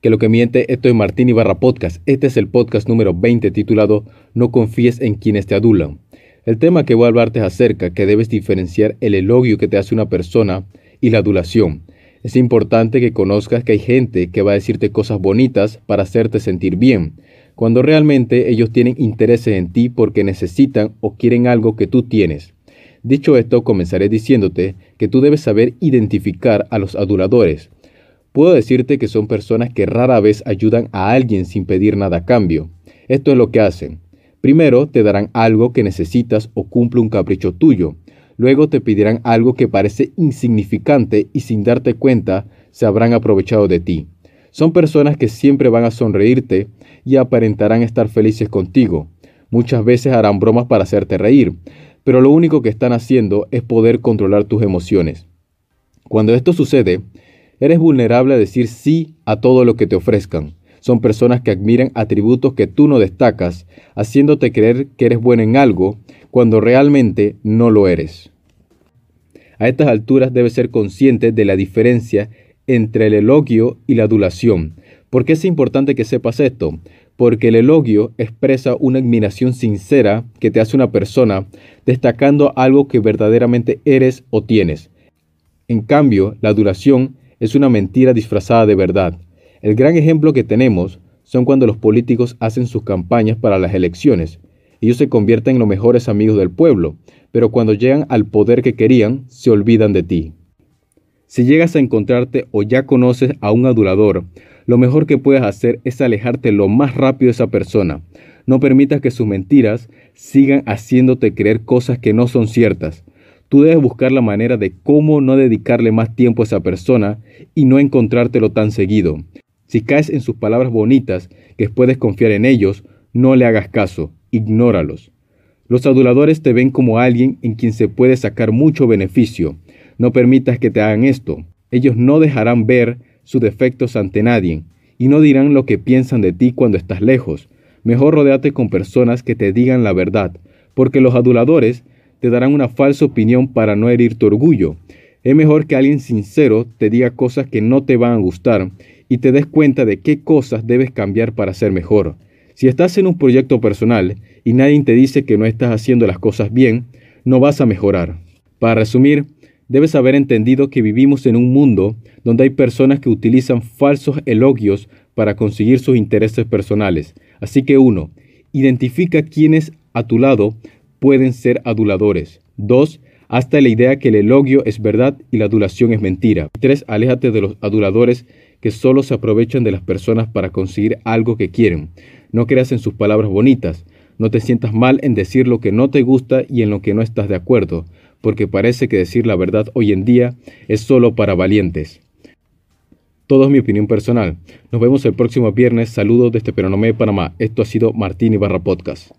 Que lo que miente, esto es Martín Ibarra Podcast. Este es el podcast número 20 titulado No confíes en quienes te adulan. El tema que voy a hablarte es acerca que debes diferenciar el elogio que te hace una persona y la adulación. Es importante que conozcas que hay gente que va a decirte cosas bonitas para hacerte sentir bien, cuando realmente ellos tienen intereses en ti porque necesitan o quieren algo que tú tienes. Dicho esto, comenzaré diciéndote que tú debes saber identificar a los aduladores Puedo decirte que son personas que rara vez ayudan a alguien sin pedir nada a cambio. Esto es lo que hacen. Primero te darán algo que necesitas o cumple un capricho tuyo. Luego te pedirán algo que parece insignificante y sin darte cuenta se habrán aprovechado de ti. Son personas que siempre van a sonreírte y aparentarán estar felices contigo. Muchas veces harán bromas para hacerte reír, pero lo único que están haciendo es poder controlar tus emociones. Cuando esto sucede, Eres vulnerable a decir sí a todo lo que te ofrezcan. Son personas que admiran atributos que tú no destacas, haciéndote creer que eres bueno en algo cuando realmente no lo eres. A estas alturas debes ser consciente de la diferencia entre el elogio y la adulación. ¿Por qué es importante que sepas esto? Porque el elogio expresa una admiración sincera que te hace una persona, destacando algo que verdaderamente eres o tienes. En cambio, la adulación es una mentira disfrazada de verdad. El gran ejemplo que tenemos son cuando los políticos hacen sus campañas para las elecciones. Ellos se convierten en los mejores amigos del pueblo, pero cuando llegan al poder que querían, se olvidan de ti. Si llegas a encontrarte o ya conoces a un adulador, lo mejor que puedes hacer es alejarte lo más rápido de esa persona. No permitas que sus mentiras sigan haciéndote creer cosas que no son ciertas. Tú debes buscar la manera de cómo no dedicarle más tiempo a esa persona y no encontrártelo tan seguido. Si caes en sus palabras bonitas, que puedes confiar en ellos, no le hagas caso, ignóralos. Los aduladores te ven como alguien en quien se puede sacar mucho beneficio. No permitas que te hagan esto. Ellos no dejarán ver sus defectos ante nadie y no dirán lo que piensan de ti cuando estás lejos. Mejor rodeate con personas que te digan la verdad, porque los aduladores te darán una falsa opinión para no herir tu orgullo. Es mejor que alguien sincero te diga cosas que no te van a gustar y te des cuenta de qué cosas debes cambiar para ser mejor. Si estás en un proyecto personal y nadie te dice que no estás haciendo las cosas bien, no vas a mejorar. Para resumir, debes haber entendido que vivimos en un mundo donde hay personas que utilizan falsos elogios para conseguir sus intereses personales. Así que uno, identifica quiénes a tu lado pueden ser aduladores. 2. Hasta la idea que el elogio es verdad y la adulación es mentira. 3. Aléjate de los aduladores que solo se aprovechan de las personas para conseguir algo que quieren. No creas en sus palabras bonitas. No te sientas mal en decir lo que no te gusta y en lo que no estás de acuerdo, porque parece que decir la verdad hoy en día es solo para valientes. Todo es mi opinión personal. Nos vemos el próximo viernes. Saludos desde Peronomé, Panamá. Esto ha sido Martín Ibarra Podcast.